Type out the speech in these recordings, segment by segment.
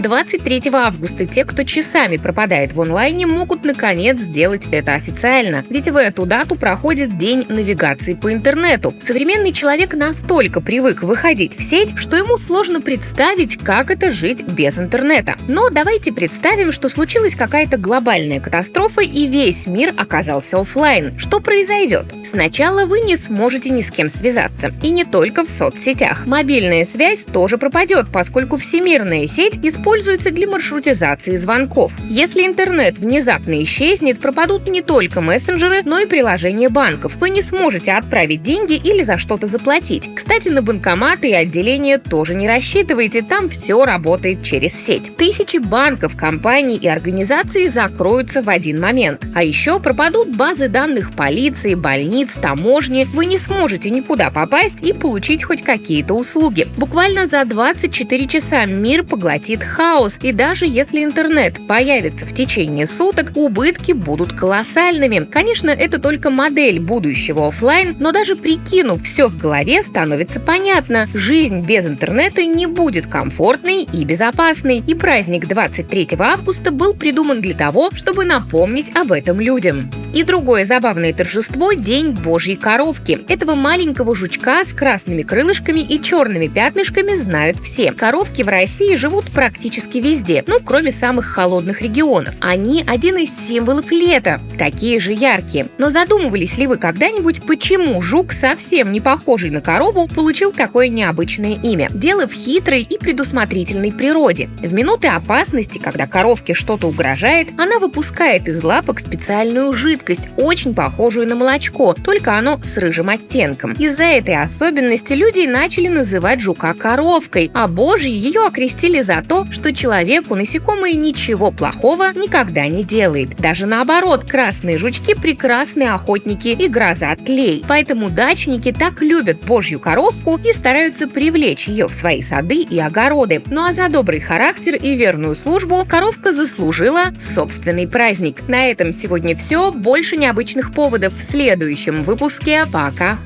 23 августа те, кто часами пропадает в онлайне, могут наконец сделать это официально. Ведь в эту дату проходит День навигации по интернету. Современный человек настолько привык выходить в сеть, что ему сложно представить, как это жить без интернета. Но давайте представим, что случилась какая-то глобальная катастрофа и весь мир оказался офлайн. Что произойдет? Сначала вы не сможете ни с кем связаться. И не только в соцсетях. Мобильная связь тоже пропадет, поскольку всемирная сеть используется используется для маршрутизации звонков. Если интернет внезапно исчезнет, пропадут не только мессенджеры, но и приложения банков. Вы не сможете отправить деньги или за что-то заплатить. Кстати, на банкоматы и отделения тоже не рассчитывайте, там все работает через сеть. Тысячи банков, компаний и организаций закроются в один момент. А еще пропадут базы данных полиции, больниц, таможни. Вы не сможете никуда попасть и получить хоть какие-то услуги. Буквально за 24 часа мир поглотит хаос, и даже если интернет появится в течение суток, убытки будут колоссальными. Конечно, это только модель будущего офлайн, но даже прикинув все в голове, становится понятно, жизнь без интернета не будет комфортной и безопасной, и праздник 23 августа был придуман для того, чтобы напомнить об этом людям. И другое забавное торжество – День Божьей коровки. Этого маленького жучка с красными крылышками и черными пятнышками знают все. Коровки в России живут практически везде, ну, кроме самых холодных регионов. Они один из символов лета, такие же яркие. Но задумывались ли вы когда-нибудь, почему жук, совсем не похожий на корову, получил такое необычное имя? Дело в хитрой и предусмотрительной природе. В минуты опасности, когда коровке что-то угрожает, она выпускает из лапок специальную жидкость, жидкость, очень похожую на молочко, только оно с рыжим оттенком. Из-за этой особенности люди начали называть жука коровкой, а божьи ее окрестили за то, что человеку насекомые ничего плохого никогда не делает. Даже наоборот, красные жучки – прекрасные охотники и гроза тлей. Поэтому дачники так любят божью коровку и стараются привлечь ее в свои сады и огороды. Ну а за добрый характер и верную службу коровка заслужила собственный праздник. На этом сегодня все больше необычных поводов в следующем выпуске. Пока!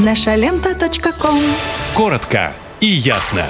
Наша лента. Коротко и ясно.